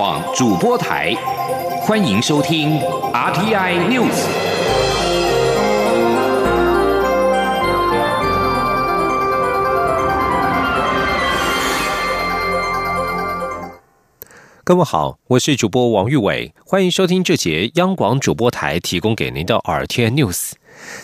网主播台，欢迎收听 RTI News。各位好，我是主播王玉伟，欢迎收听这节央广主播台提供给您的 RTI News。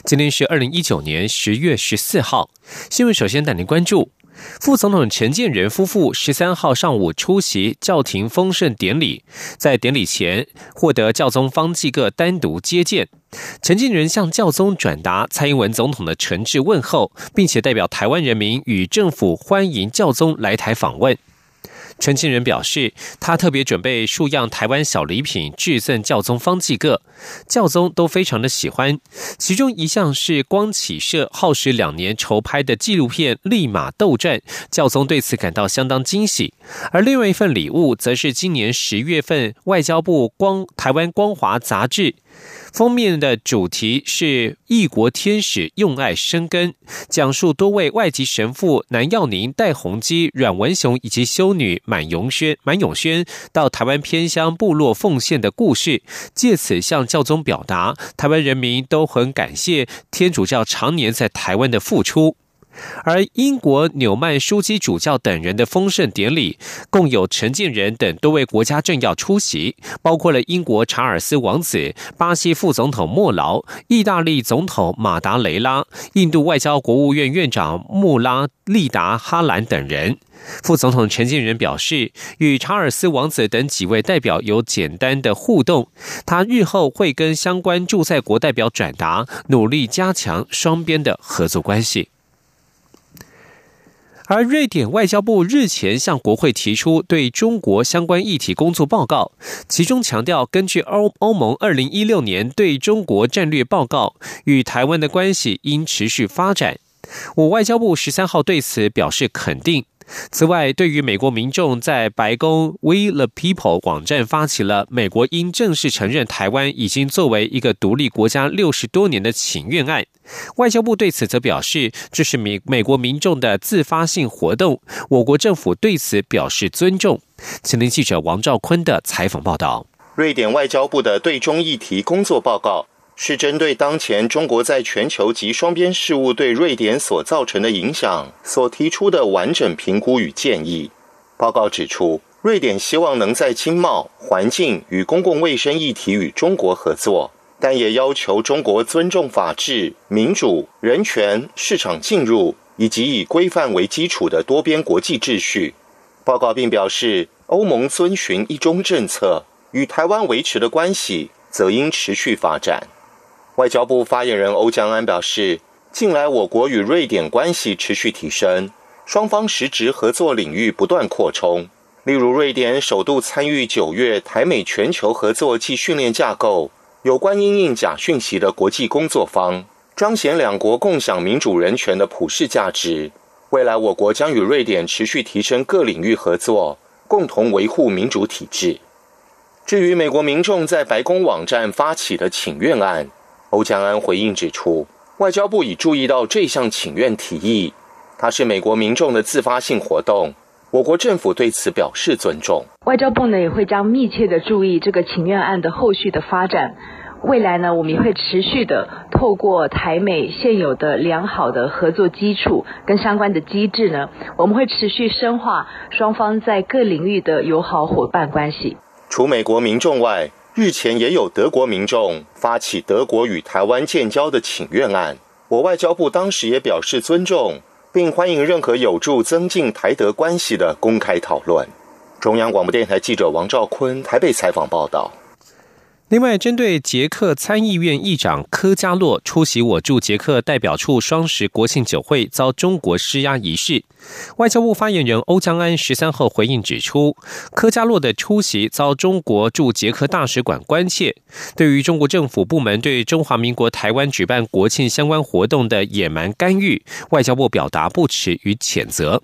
今天是二零一九年十月十四号，新闻首先带您关注。副总统陈建仁夫妇十三号上午出席教廷丰盛典礼，在典礼前获得教宗方济各单独接见。陈建仁向教宗转达蔡英文总统的诚挚问候，并且代表台湾人民与政府欢迎教宗来台访问。陈庆仁表示，他特别准备数样台湾小礼品致赠教宗方济各，教宗都非常的喜欢。其中一项是光启社耗时两年筹拍的纪录片《立马斗战》，教宗对此感到相当惊喜。而另外一份礼物，则是今年十月份外交部光台湾光华杂志。封面的主题是“异国天使用爱生根”，讲述多位外籍神父南耀宁、戴宏基、阮文雄以及修女满永轩、满永轩到台湾偏乡部落奉献的故事，借此向教宗表达台湾人民都很感谢天主教常年在台湾的付出。而英国纽曼枢机主教等人的丰盛典礼，共有陈建仁等多位国家政要出席，包括了英国查尔斯王子、巴西副总统莫劳、意大利总统马达雷拉、印度外交国务院院长穆拉利达哈兰等人。副总统陈建仁表示，与查尔斯王子等几位代表有简单的互动，他日后会跟相关驻在国代表转达，努力加强双边的合作关系。而瑞典外交部日前向国会提出对中国相关议题工作报告，其中强调，根据欧欧盟二零一六年对中国战略报告，与台湾的关系应持续发展。我外交部十三号对此表示肯定。此外，对于美国民众在白宫 We the People 网站发起了美国应正式承认台湾已经作为一个独立国家六十多年的请愿案，外交部对此则表示，这是美美国民众的自发性活动，我国政府对此表示尊重。请听记者王兆坤的采访报道。瑞典外交部的对中议题工作报告。是针对当前中国在全球及双边事务对瑞典所造成的影响所提出的完整评估与建议。报告指出，瑞典希望能在经贸、环境与公共卫生议题与中国合作，但也要求中国尊重法治、民主、人权、市场进入以及以规范为基础的多边国际秩序。报告并表示，欧盟遵循一中政策，与台湾维持的关系则应持续发展。外交部发言人欧江安表示，近来我国与瑞典关系持续提升，双方实质合作领域不断扩充。例如，瑞典首度参与九月台美全球合作暨训练架构有关因应假讯息的国际工作坊，彰显两国共享民主人权的普世价值。未来，我国将与瑞典持续提升各领域合作，共同维护民主体制。至于美国民众在白宫网站发起的请愿案，欧江安回应指出，外交部已注意到这项请愿提议，它是美国民众的自发性活动，我国政府对此表示尊重。外交部呢也会将密切的注意这个请愿案的后续的发展，未来呢我们也会持续的透过台美现有的良好的合作基础跟相关的机制呢，我们会持续深化双方在各领域的友好伙伴关系。除美国民众外。日前也有德国民众发起德国与台湾建交的请愿案，我外交部当时也表示尊重，并欢迎任何有助增进台德关系的公开讨论。中央广播电台记者王兆坤台北采访报道。另外，针对捷克参议院议长科加洛出席我驻捷克代表处双十国庆酒会遭中国施压一事，外交部发言人欧江安十三号回应指出，科加洛的出席遭中国驻捷克大使馆关切，对于中国政府部门对中华民国台湾举办国庆相关活动的野蛮干预，外交部表达不耻与谴责。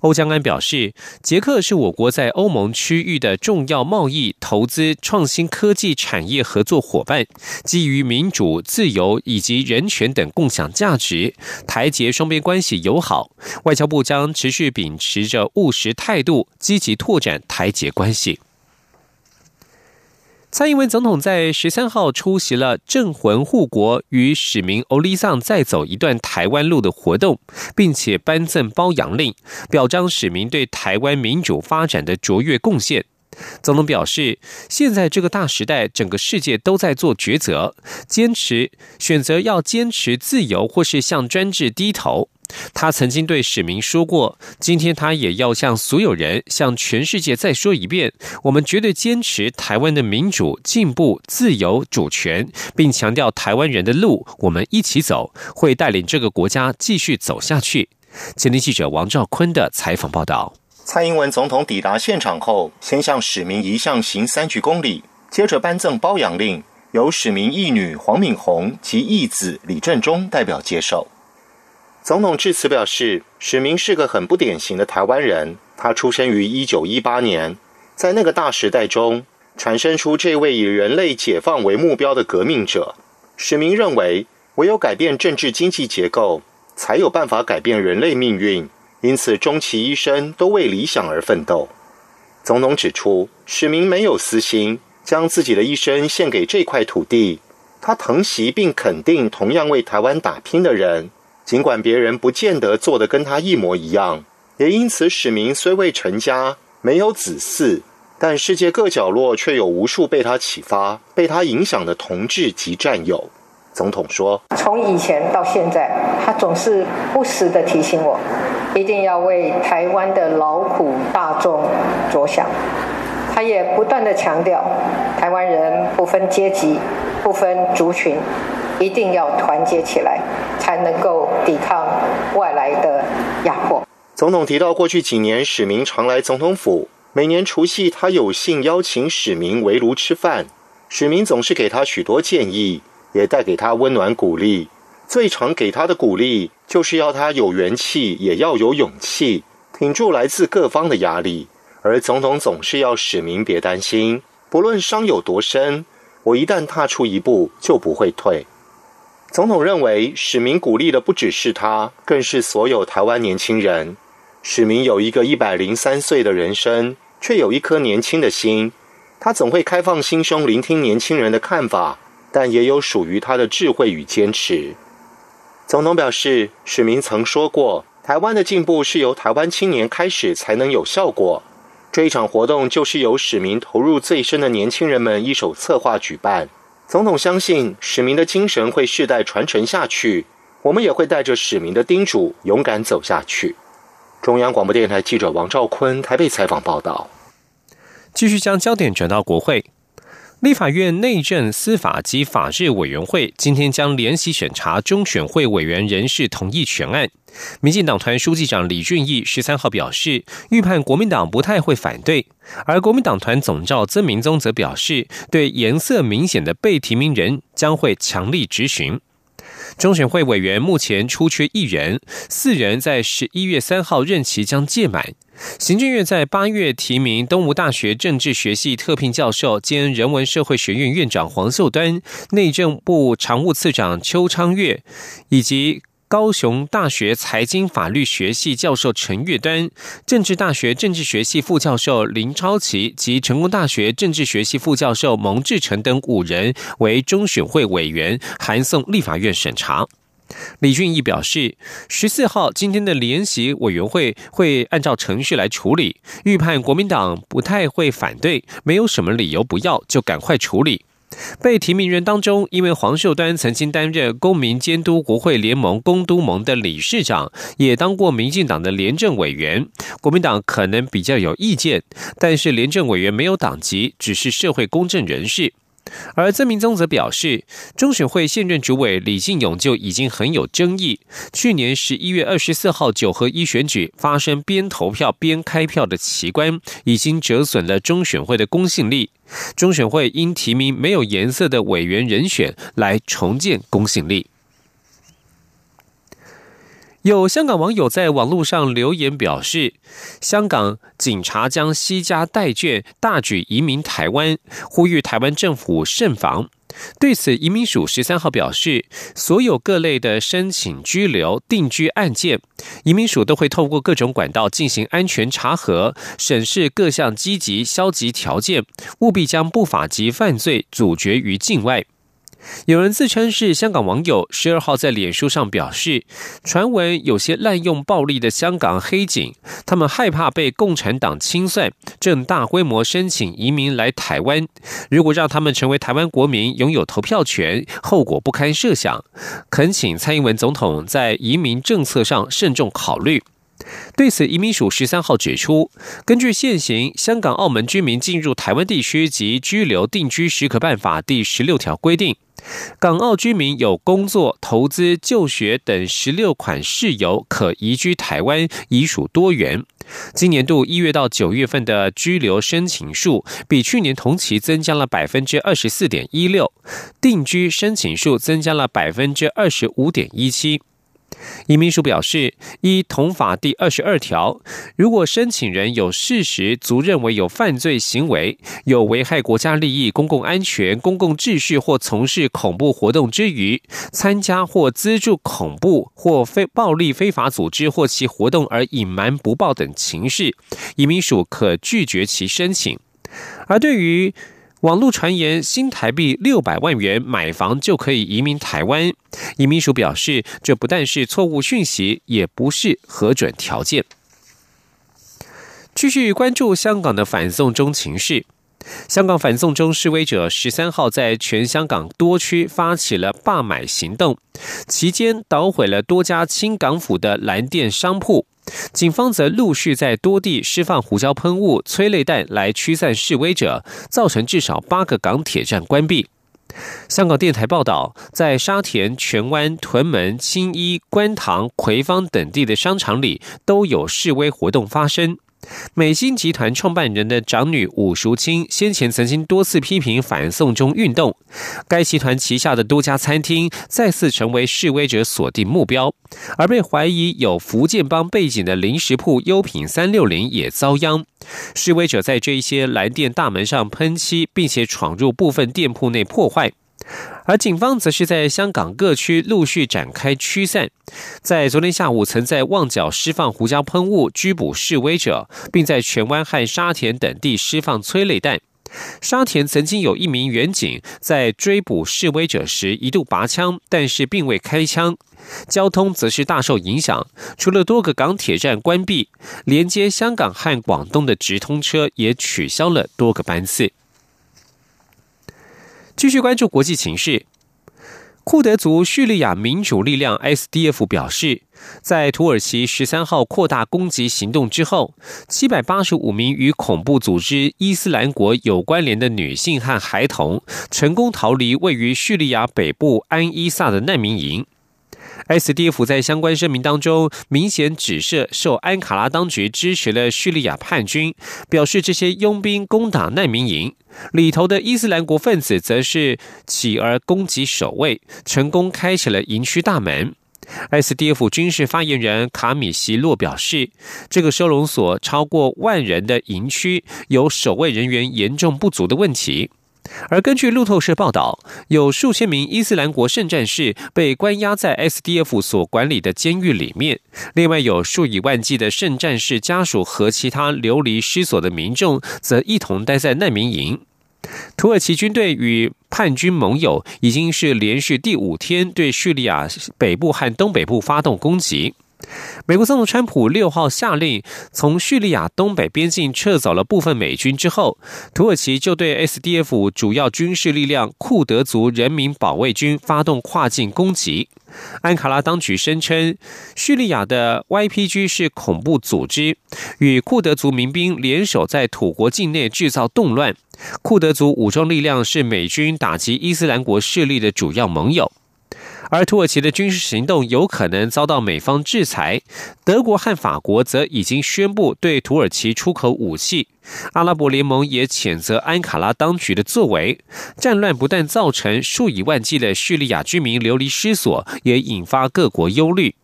欧江安表示，捷克是我国在欧盟区域的重要贸易、投资、创新科技产业合作伙伴，基于民主、自由以及人权等共享价值，台捷双边关系友好。外交部将持续秉持着务实态度，积极拓展台捷关系。蔡英文总统在十三号出席了“镇魂护国”与使民欧利桑再走一段台湾路的活动，并且颁赠褒扬令，表彰使民对台湾民主发展的卓越贡献。总统表示，现在这个大时代，整个世界都在做抉择，坚持选择要坚持自由，或是向专制低头。他曾经对史明说过，今天他也要向所有人、向全世界再说一遍：我们绝对坚持台湾的民主、进步、自由、主权，并强调台湾人的路，我们一起走，会带领这个国家继续走下去。前天记者王兆坤的采访报道。蔡英文总统抵达现场后，先向史明遗像行三鞠躬礼，接着颁赠褒扬令，由史明义女黄敏红及义子李正中代表接受。总统致辞表示，史明是个很不典型的台湾人。他出生于一九一八年，在那个大时代中，产生出这位以人类解放为目标的革命者。史明认为，唯有改变政治经济结构，才有办法改变人类命运。因此，终其一生都为理想而奋斗。总统指出，史明没有私心，将自己的一生献给这块土地。他疼惜并肯定同样为台湾打拼的人。尽管别人不见得做得跟他一模一样，也因此史明虽未成家，没有子嗣，但世界各角落却有无数被他启发、被他影响的同志及战友。总统说：“从以前到现在，他总是不时的提醒我，一定要为台湾的劳苦大众着想。他也不断的强调，台湾人不分阶级、不分族群。”一定要团结起来，才能够抵抗外来的压迫。总统提到，过去几年史明常来总统府，每年除夕他有幸邀请史明围炉吃饭，史明总是给他许多建议，也带给他温暖鼓励。最常给他的鼓励，就是要他有元气，也要有勇气，挺住来自各方的压力。而总统总是要史明别担心，不论伤有多深，我一旦踏出一步，就不会退。总统认为，史明鼓励的不只是他，更是所有台湾年轻人。史明有一个一百零三岁的人生，却有一颗年轻的心。他总会开放心胸，聆听年轻人的看法，但也有属于他的智慧与坚持。总统表示，史明曾说过，台湾的进步是由台湾青年开始才能有效果。这一场活动就是由史明投入最深的年轻人们一手策划举办。总统相信史明的精神会世代传承下去，我们也会带着史明的叮嘱，勇敢走下去。中央广播电台记者王兆坤台北采访报道。继续将焦点转到国会。立法院内政、司法及法制委员会今天将联席审查中选会委员人事同意全案。民进党团书记长李俊义十三号表示，预判国民党不太会反对，而国民党团总召曾明宗则表示，对颜色明显的被提名人将会强力执行。中选会委员目前出缺一人，四人在十一月三号任期将届满。行政院在八月提名东吴大学政治学系特聘教授兼人文社会学院院长黄秀端，内政部常务次长邱昌月，以及高雄大学财经法律学系教授陈月端，政治大学政治学系副教授林超奇及成功大学政治学系副教授蒙志成等五人为中选会委员，函送立法院审查。李俊毅表示，十四号今天的联席委员会会按照程序来处理，预判国民党不太会反对，没有什么理由不要，就赶快处理。被提名人当中，因为黄秀端曾经担任公民监督国会联盟公都盟的理事长，也当过民进党的廉政委员，国民党可能比较有意见，但是廉政委员没有党籍，只是社会公正人士。而曾明宗则表示，中选会现任主委李进勇就已经很有争议。去年十一月二十四号九合一选举发生边投票边开票的奇观，已经折损了中选会的公信力。中选会应提名没有颜色的委员人选来重建公信力。有香港网友在网络上留言表示，香港警察将西家代卷大举移民台湾，呼吁台湾政府慎防。对此，移民署十三号表示，所有各类的申请居留、定居案件，移民署都会透过各种管道进行安全查核，审视各项积极、消极条件，务必将不法及犯罪阻绝于境外。有人自称是香港网友，十二号在脸书上表示，传闻有些滥用暴力的香港黑警，他们害怕被共产党清算，正大规模申请移民来台湾。如果让他们成为台湾国民，拥有投票权，后果不堪设想。恳请蔡英文总统在移民政策上慎重考虑。对此，移民署十三号指出，根据现行香港、澳门居民进入台湾地区及居留定居许可办法第十六条规定。港澳居民有工作、投资、就学等十六款事由可移居台湾，已属多元。今年度一月到九月份的居留申请数比去年同期增加了百分之二十四点一六，定居申请数增加了百分之二十五点一七。移民署表示，依同法第二十二条，如果申请人有事实足认为有犯罪行为，有危害国家利益、公共安全、公共秩序或从事恐怖活动之余，参加或资助恐怖或非暴力非法组织或其活动而隐瞒不报等情事，移民署可拒绝其申请。而对于网络传言新台币六百万元买房就可以移民台湾，移民署表示，这不但是错误讯息，也不是核准条件。继续关注香港的反送中情势，香港反送中示威者十三号在全香港多区发起了罢买行动，期间捣毁了多家清港府的蓝店商铺。警方则陆续在多地释放胡椒喷雾、催泪弹来驱散示威者，造成至少八个港铁站关闭。香港电台报道，在沙田、荃湾、屯门、青衣、观塘、葵芳等地的商场里，都有示威活动发生。美心集团创办人的长女武淑清先前曾经多次批评反送中运动，该集团旗下的多家餐厅再次成为示威者锁定目标，而被怀疑有福建帮背景的零食铺优品三六零也遭殃。示威者在这一些蓝店大门上喷漆，并且闯入部分店铺内破坏。而警方则是在香港各区陆续展开驱散，在昨天下午曾在旺角释放胡椒喷雾拘捕示威者，并在荃湾和沙田等地释放催泪弹。沙田曾经有一名员警在追捕示威者时一度拔枪，但是并未开枪。交通则是大受影响，除了多个港铁站关闭，连接香港和广东的直通车也取消了多个班次。继续关注国际情势，库德族叙利亚民主力量 SDF 表示，在土耳其十三号扩大攻击行动之后，七百八十五名与恐怖组织伊斯兰国有关联的女性和孩童成功逃离位于叙利亚北部安伊萨的难民营。SDF 在相关声明当中明显指涉受安卡拉当局支持的叙利亚叛军，表示这些佣兵攻打难民营里头的伊斯兰国分子则是起而攻击守卫，成功开启了营区大门。SDF 军事发言人卡米希洛表示，这个收容所超过万人的营区有守卫人员严重不足的问题。而根据路透社报道，有数千名伊斯兰国圣战士被关押在 SDF 所管理的监狱里面，另外有数以万计的圣战士家属和其他流离失所的民众则一同待在难民营。土耳其军队与叛军盟友已经是连续第五天对叙利亚北部和东北部发动攻击。美国总统川普六号下令从叙利亚东北边境撤走了部分美军之后，土耳其就对 SDF 主要军事力量库德族人民保卫军发动跨境攻击。安卡拉当局声称，叙利亚的 YPG 是恐怖组织，与库德族民兵联手在土国境内制造动乱。库德族武装力量是美军打击伊斯兰国势力的主要盟友。而土耳其的军事行动有可能遭到美方制裁，德国和法国则已经宣布对土耳其出口武器。阿拉伯联盟也谴责安卡拉当局的作为。战乱不但造成数以万计的叙利亚居民流离失所，也引发各国忧虑。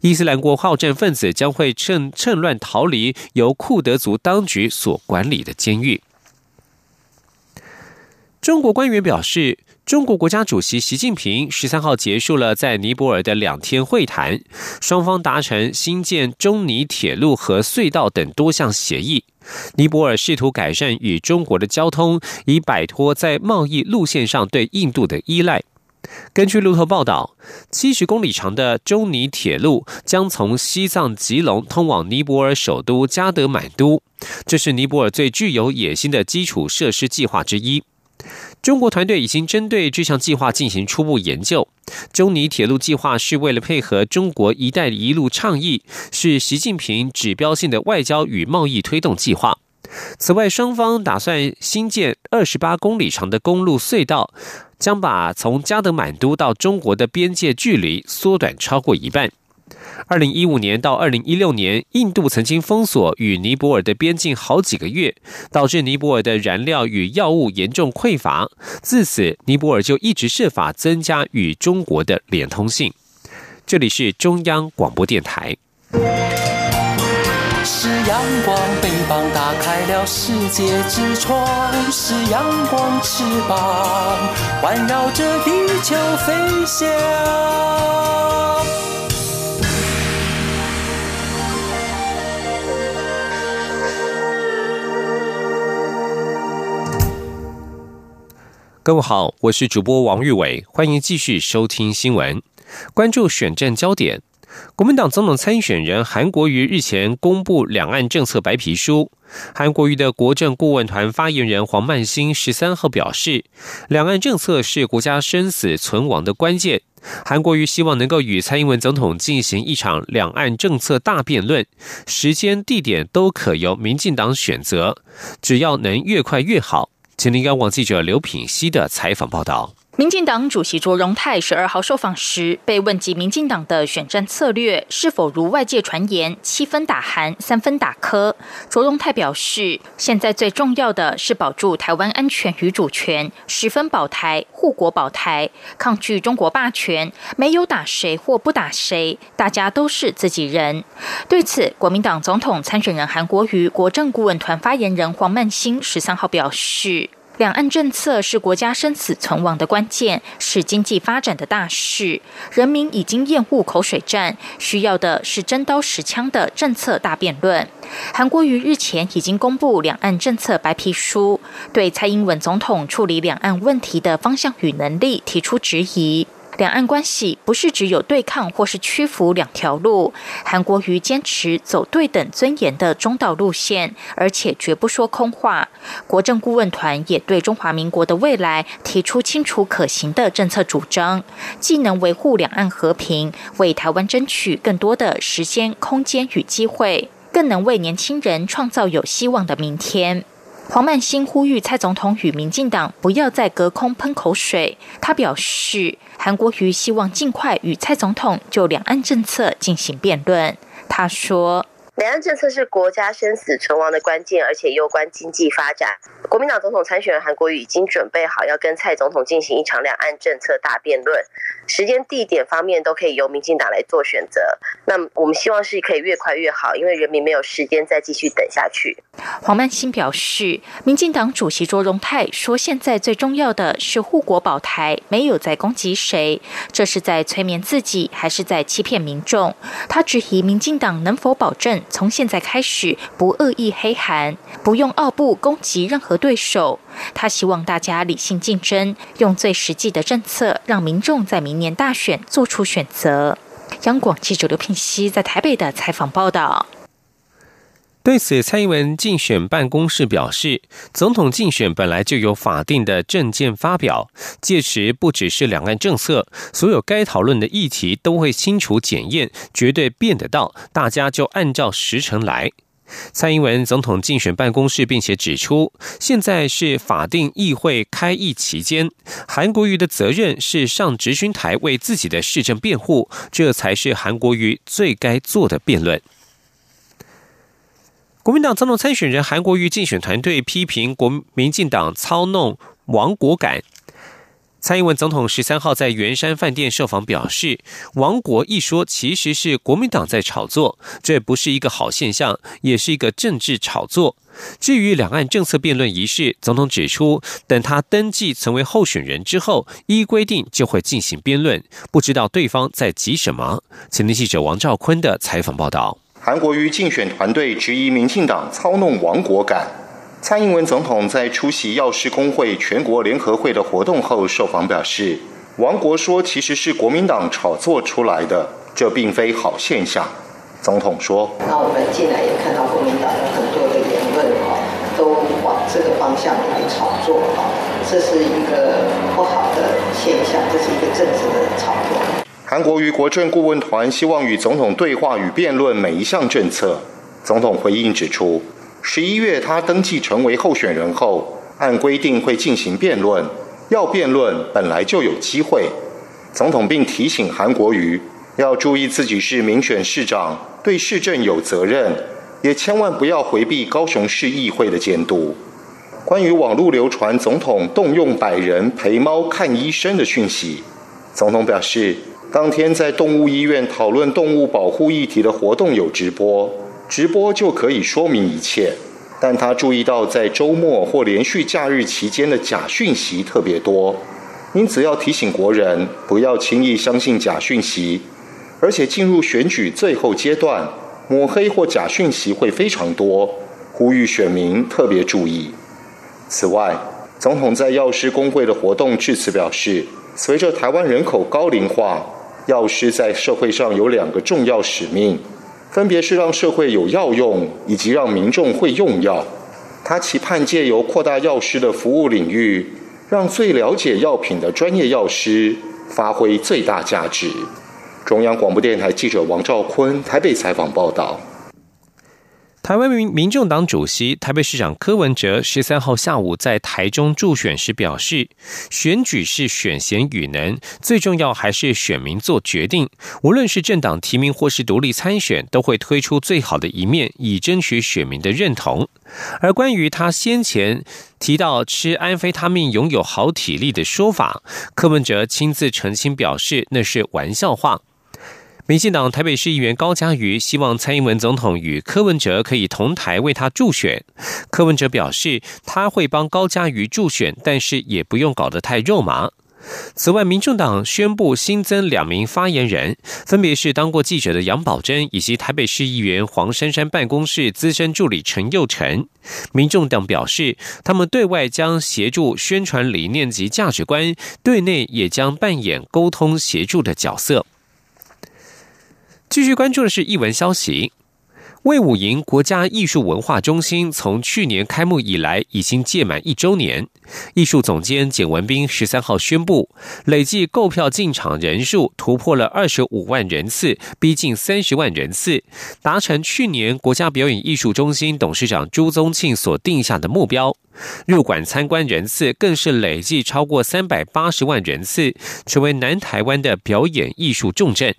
伊斯兰国好战分子将会趁趁乱逃离由库德族当局所管理的监狱。中国官员表示。中国国家主席习近平十三号结束了在尼泊尔的两天会谈，双方达成新建中尼铁路和隧道等多项协议。尼泊尔试图改善与中国的交通，以摆脱在贸易路线上对印度的依赖。根据路透报道，七十公里长的中尼铁路将从西藏吉隆通往尼泊尔首都加德满都，这是尼泊尔最具有野心的基础设施计划之一。中国团队已经针对这项计划进行初步研究。中尼铁路计划是为了配合中国“一带一路”倡议，是习近平指标性的外交与贸易推动计划。此外，双方打算新建二十八公里长的公路隧道，将把从加德满都到中国的边界距离缩短超过一半。二零一五年到二零一六年，印度曾经封锁与尼泊尔的边境好几个月，导致尼泊尔的燃料与药物严重匮乏。自此，尼泊尔就一直设法增加与中国的连通性。这里是中央广播电台。是阳光，翅膀打开了世界之窗；是阳光，翅膀环绕着地球飞翔。各位好，我是主播王玉伟，欢迎继续收听新闻，关注选战焦点。国民党总统参选人韩国瑜日前公布两岸政策白皮书，韩国瑜的国政顾问团发言人黄曼兴十三号表示，两岸政策是国家生死存亡的关键。韩国瑜希望能够与蔡英文总统进行一场两岸政策大辩论，时间地点都可由民进党选择，只要能越快越好。请您央网记者刘品熙的采访报道。民进党主席卓荣泰十二号受访时，被问及民进党的选战策略是否如外界传言七分打韩、三分打科，卓荣泰表示，现在最重要的是保住台湾安全与主权，十分保台、护国保台，抗拒中国霸权，没有打谁或不打谁，大家都是自己人。对此，国民党总统参选人韩国瑜国政顾问团发言人黄曼兴十三号表示。两岸政策是国家生死存亡的关键，是经济发展的大事。人民已经厌恶口水战，需要的是真刀实枪的政策大辩论。韩国瑜日前已经公布两岸政策白皮书，对蔡英文总统处理两岸问题的方向与能力提出质疑。两岸关系不是只有对抗或是屈服两条路，韩国瑜坚持走对等尊严的中道路线，而且绝不说空话。国政顾问团也对中华民国的未来提出清楚可行的政策主张，既能维护两岸和平，为台湾争取更多的时间、空间与机会，更能为年轻人创造有希望的明天。黄曼兴呼吁蔡总统与民进党不要再隔空喷口水。他表示，韩国瑜希望尽快与蔡总统就两岸政策进行辩论。他说。两岸政策是国家生死存亡的关键，而且攸关经济发展。国民党总统参选人韩国瑜已经准备好要跟蔡总统进行一场两岸政策大辩论，时间、地点方面都可以由民进党来做选择。那我们希望是可以越快越好，因为人民没有时间再继续等下去。黄曼新表示，民进党主席卓荣泰说，现在最重要的是护国保台，没有在攻击谁，这是在催眠自己，还是在欺骗民众？他质疑民进党能否保证。从现在开始，不恶意黑韩，不用傲步攻击任何对手。他希望大家理性竞争，用最实际的政策，让民众在明年大选做出选择。央广记者刘品熙在台北的采访报道。对此，蔡英文竞选办公室表示，总统竞选本来就有法定的政见发表，届时不只是两岸政策，所有该讨论的议题都会清楚检验，绝对变得到，大家就按照时程来。蔡英文总统竞选办公室并且指出，现在是法定议会开议期间，韩国瑜的责任是上执询台为自己的市政辩护，这才是韩国瑜最该做的辩论。国民党总统参选人韩国瑜竞选团队批评国民进党操弄亡国感。蔡英文总统十三号在圆山饭店受访表示，亡国一说其实是国民党在炒作，这不是一个好现象，也是一个政治炒作。至于两岸政策辩论仪式，总统指出，等他登记成为候选人之后，依规定就会进行辩论，不知道对方在急什么。前天记者王兆坤的采访报道。韩国瑜竞选团队质疑民进党操弄亡国感。蔡英文总统在出席药师工会全国联合会的活动后受访表示：“亡国说其实是国民党炒作出来的，这并非好现象。”总统说：“那我们进来也看到国民党有很多的言论哈，都往这个方向来炒作哈，这是一个不好的现象，这是一个政治的炒作。”韩国瑜国政顾问团希望与总统对话与辩论每一项政策。总统回应指出。十一月，他登记成为候选人后，按规定会进行辩论。要辩论，本来就有机会。总统并提醒韩国瑜要注意自己是民选市长，对市政有责任，也千万不要回避高雄市议会的监督。关于网络流传总统动用百人陪猫看医生的讯息，总统表示，当天在动物医院讨论动物保护议题的活动有直播。直播就可以说明一切，但他注意到在周末或连续假日期间的假讯息特别多，因此要提醒国人不要轻易相信假讯息，而且进入选举最后阶段，抹黑或假讯息会非常多，呼吁选民特别注意。此外，总统在药师工会的活动致辞表示，随着台湾人口高龄化，药师在社会上有两个重要使命。分别是让社会有药用，以及让民众会用药。他期盼借由扩大药师的服务领域，让最了解药品的专业药师发挥最大价值。中央广播电台记者王兆坤台北采访报道。台湾民民众党主席、台北市长柯文哲十三号下午在台中助选时表示，选举是选贤与能，最重要还是选民做决定。无论是政党提名或是独立参选，都会推出最好的一面，以争取选民的认同。而关于他先前提到吃安非他命拥有好体力的说法，柯文哲亲自澄清表示，那是玩笑话。民进党台北市议员高嘉瑜希望蔡英文总统与柯文哲可以同台为他助选。柯文哲表示，他会帮高嘉瑜助选，但是也不用搞得太肉麻。此外，民众党宣布新增两名发言人，分别是当过记者的杨宝珍以及台北市议员黄珊珊办公室资深助理陈佑成。民众党表示，他们对外将协助宣传理念及价值观，对内也将扮演沟通协助的角色。继续关注的是译文消息。魏武营国家艺术文化中心从去年开幕以来，已经届满一周年。艺术总监简文斌十三号宣布，累计购票进场人数突破了二十五万人次，逼近三十万人次，达成去年国家表演艺术中心董事长朱宗庆所定下的目标。入馆参观人次更是累计超过三百八十万人次，成为南台湾的表演艺术重镇。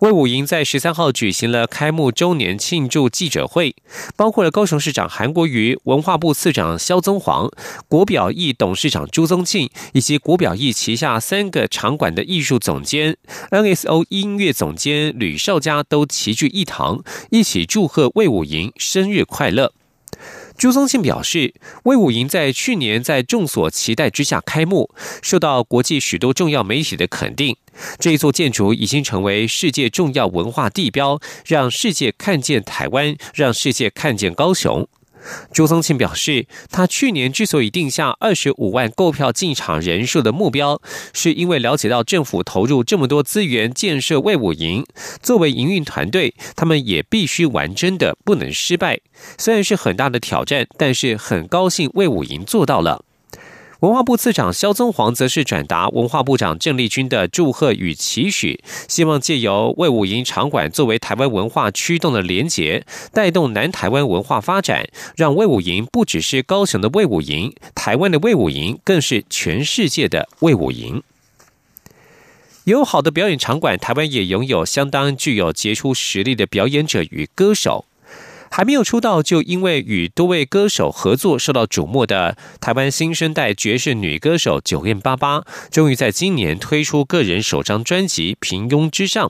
魏武营在十三号举行了开幕周年庆祝记者会，包括了高雄市长韩国瑜、文化部次长肖宗煌、国表艺董事长朱宗庆，以及国表艺旗下三个场馆的艺术总监、NSO 音乐总监吕少佳都齐聚一堂，一起祝贺魏武营生日快乐。朱宗庆表示，威武营在去年在众所期待之下开幕，受到国际许多重要媒体的肯定。这一座建筑已经成为世界重要文化地标，让世界看见台湾，让世界看见高雄。朱宗庆表示，他去年之所以定下二十五万购票进场人数的目标，是因为了解到政府投入这么多资源建设魏武营，作为营运团队，他们也必须完真的，不能失败。虽然是很大的挑战，但是很高兴魏武营做到了。文化部次长肖宗煌则是转达文化部长郑丽君的祝贺与期许，希望借由魏武营场馆作为台湾文化驱动的连结，带动南台湾文化发展，让魏武营不只是高雄的魏武营，台湾的魏武营，更是全世界的魏武营。有好的表演场馆，台湾也拥有相当具有杰出实力的表演者与歌手。还没有出道就因为与多位歌手合作受到瞩目的台湾新生代爵士女歌手九燕八八，终于在今年推出个人首张专辑《平庸之上》。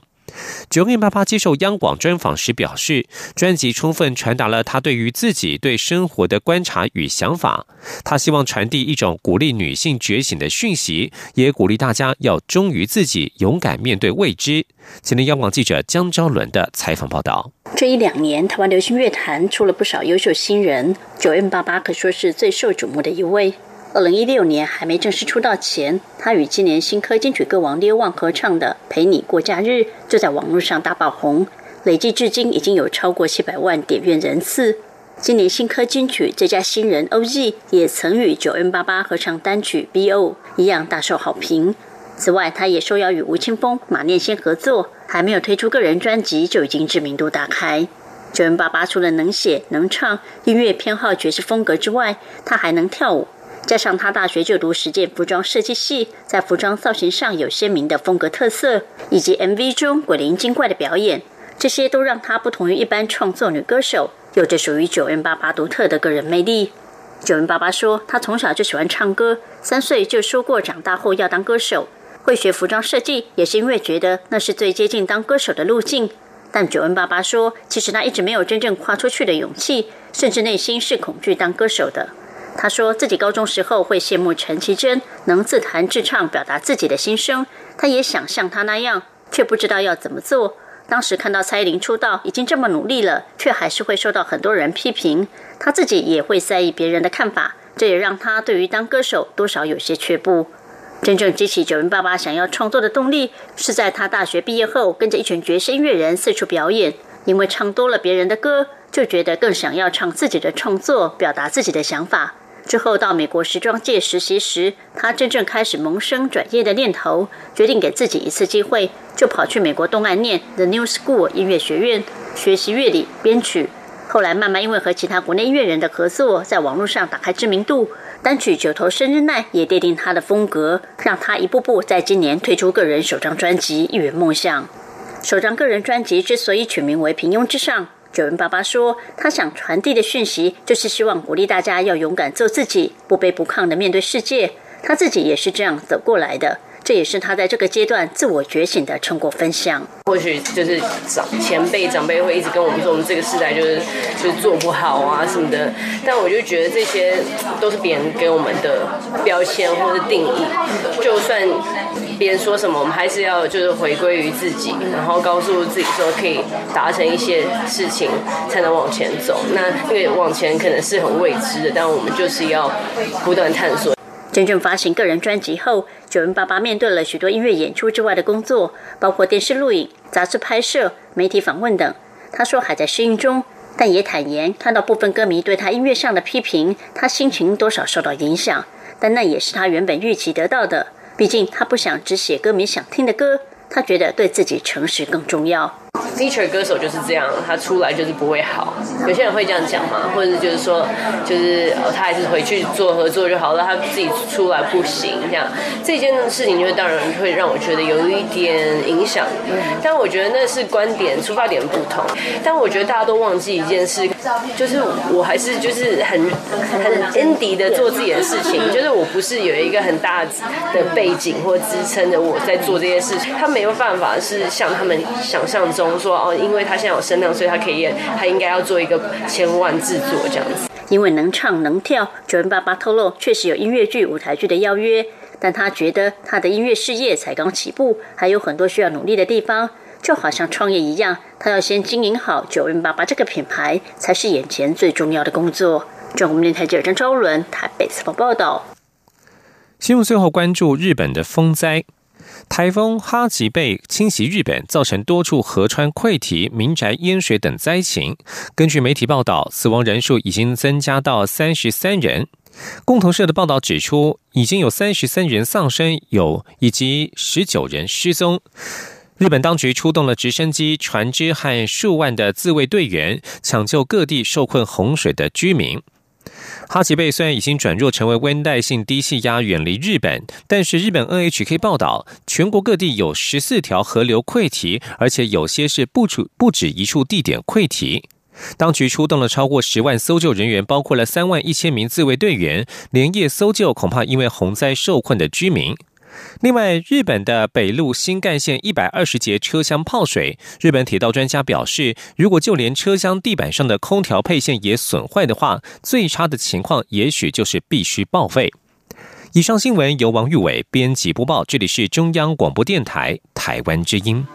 九零八八接受央广专访时表示，专辑充分传达了他对于自己对生活的观察与想法。他希望传递一种鼓励女性觉醒的讯息，也鼓励大家要忠于自己，勇敢面对未知。今天央广记者江昭伦的采访报道：这一两年，台湾流行乐坛出了不少优秀新人，九零八八可说是最受瞩目的一位。二零一六年还没正式出道前，他与今年新科金曲歌王列旺合唱的《陪你过假日》就在网络上大爆红，累计至今已经有超过七百万点阅人次。今年新科金曲最佳新人 OZ 也曾与九 N 八八合唱单曲《BO》，一样大受好评。此外，他也受邀与吴青峰、马念先合作，还没有推出个人专辑就已经知名度大开。九 N 八八除了能写能唱，音乐偏好爵士风格之外，他还能跳舞。加上他大学就读实践服装设计系，在服装造型上有鲜明的风格特色，以及 MV 中鬼灵精怪的表演，这些都让他不同于一般创作女歌手，有着属于九 N 八八独特的个人魅力。九 N 八八说，他从小就喜欢唱歌，三岁就说过长大后要当歌手，会学服装设计也是因为觉得那是最接近当歌手的路径。但九 N 八八说，其实他一直没有真正跨出去的勇气，甚至内心是恐惧当歌手的。他说自己高中时候会羡慕陈绮贞能自弹自唱表达自己的心声，他也想像她那样，却不知道要怎么做。当时看到蔡依林出道已经这么努力了，却还是会受到很多人批评，他自己也会在意别人的看法，这也让他对于当歌手多少有些却步。真正激起九零爸爸想要创作的动力，是在他大学毕业后跟着一群爵士乐人四处表演，因为唱多了别人的歌，就觉得更想要唱自己的创作，表达自己的想法。之后到美国时装界实习时，他真正开始萌生转业的念头，决定给自己一次机会，就跑去美国东岸念 The New School 音乐学院学习乐理编曲。后来慢慢因为和其他国内音乐人的合作，在网络上打开知名度，单曲《九头生日奈》也奠定他的风格，让他一步步在今年推出个人首张专辑《一圆梦想》。首张个人专辑之所以取名为《平庸之上》。九恩爸爸说：“他想传递的讯息，就是希望鼓励大家要勇敢做自己，不卑不亢的面对世界。他自己也是这样走过来的。”这也是他在这个阶段自我觉醒的成果分享。或许就是长前辈长辈会一直跟我们说，我们这个时代就是就是做不好啊什么的。但我就觉得这些都是别人给我们的标签或者定义。就算别人说什么，我们还是要就是回归于自己，然后告诉自己说可以达成一些事情，才能往前走。那因为往前可能是很未知的，但我们就是要不断探索。真正发行个人专辑后，九人爸爸面对了许多音乐演出之外的工作，包括电视录影、杂志拍摄、媒体访问等。他说还在适应中，但也坦言看到部分歌迷对他音乐上的批评，他心情多少受到影响。但那也是他原本预期得到的，毕竟他不想只写歌迷想听的歌，他觉得对自己诚实更重要。Feature 歌手就是这样，他出来就是不会好。有些人会这样讲嘛，或者就是说，就是哦，他还是回去做合作就好了，他自己出来不行这样。这件事情就当然会让我觉得有一点影响，但我觉得那是观点出发点不同。但我觉得大家都忘记一件事，就是我还是就是很很 indie 的做自己的事情，就是我不是有一个很大的背景或支撑的我在做这些事情，他没有办法是像他们想象中。说哦，因为他现在有声量，所以他可以，他应该要做一个千万制作这样子。因为能唱能跳，九零爸爸透露确实有音乐剧、舞台剧的邀约，但他觉得他的音乐事业才刚起步，还有很多需要努力的地方。就好像创业一样，他要先经营好九零爸爸这个品牌，才是眼前最重要的工作。中国电台记者张昭伦台北采访报道。新闻最后关注日本的风灾。台风哈吉贝侵袭日本，造成多处河川溃堤、民宅淹水等灾情。根据媒体报道，死亡人数已经增加到三十三人。共同社的报道指出，已经有三十三人丧生，有以及十九人失踪。日本当局出动了直升机、船只和数万的自卫队员，抢救各地受困洪水的居民。哈吉贝虽然已经转弱成为温带性低气压，远离日本，但是日本 NHK 报道，全国各地有十四条河流溃堤，而且有些是不处不止一处地点溃堤。当局出动了超过十万搜救人员，包括了三万一千名自卫队员，连夜搜救恐怕因为洪灾受困的居民。另外，日本的北陆新干线一百二十节车厢泡水，日本铁道专家表示，如果就连车厢地板上的空调配线也损坏的话，最差的情况也许就是必须报废。以上新闻由王玉伟编辑播报，这里是中央广播电台台湾之音。